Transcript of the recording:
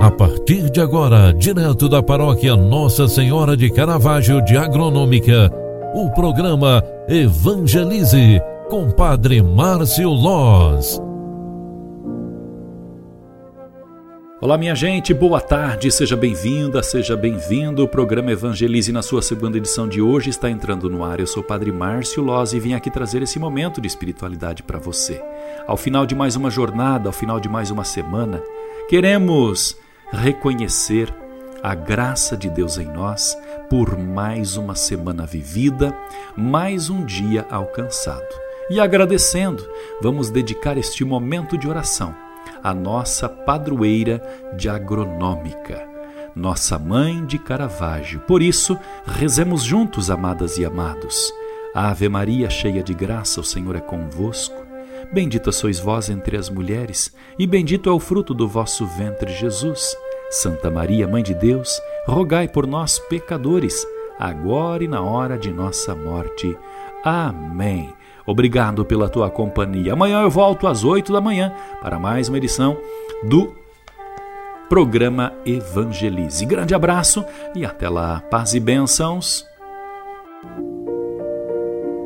A partir de agora, direto da paróquia Nossa Senhora de Caravaggio de Agronômica, o programa Evangelize com Padre Márcio Loz. Olá, minha gente, boa tarde, seja bem-vinda, seja bem-vindo. O programa Evangelize, na sua segunda edição de hoje, está entrando no ar. Eu sou o Padre Márcio Loz e vim aqui trazer esse momento de espiritualidade para você. Ao final de mais uma jornada, ao final de mais uma semana, queremos reconhecer a graça de Deus em nós por mais uma semana vivida, mais um dia alcançado. E agradecendo, vamos dedicar este momento de oração à nossa padroeira de agronômica, nossa mãe de Caravaggio. Por isso, rezemos juntos, amadas e amados. Ave Maria, cheia de graça, o Senhor é convosco. Bendita sois vós entre as mulheres, e bendito é o fruto do vosso ventre, Jesus. Santa Maria, Mãe de Deus, rogai por nós, pecadores, agora e na hora de nossa morte. Amém. Obrigado pela tua companhia. Amanhã eu volto às oito da manhã para mais uma edição do programa Evangelize. Grande abraço e até lá. Paz e bênçãos.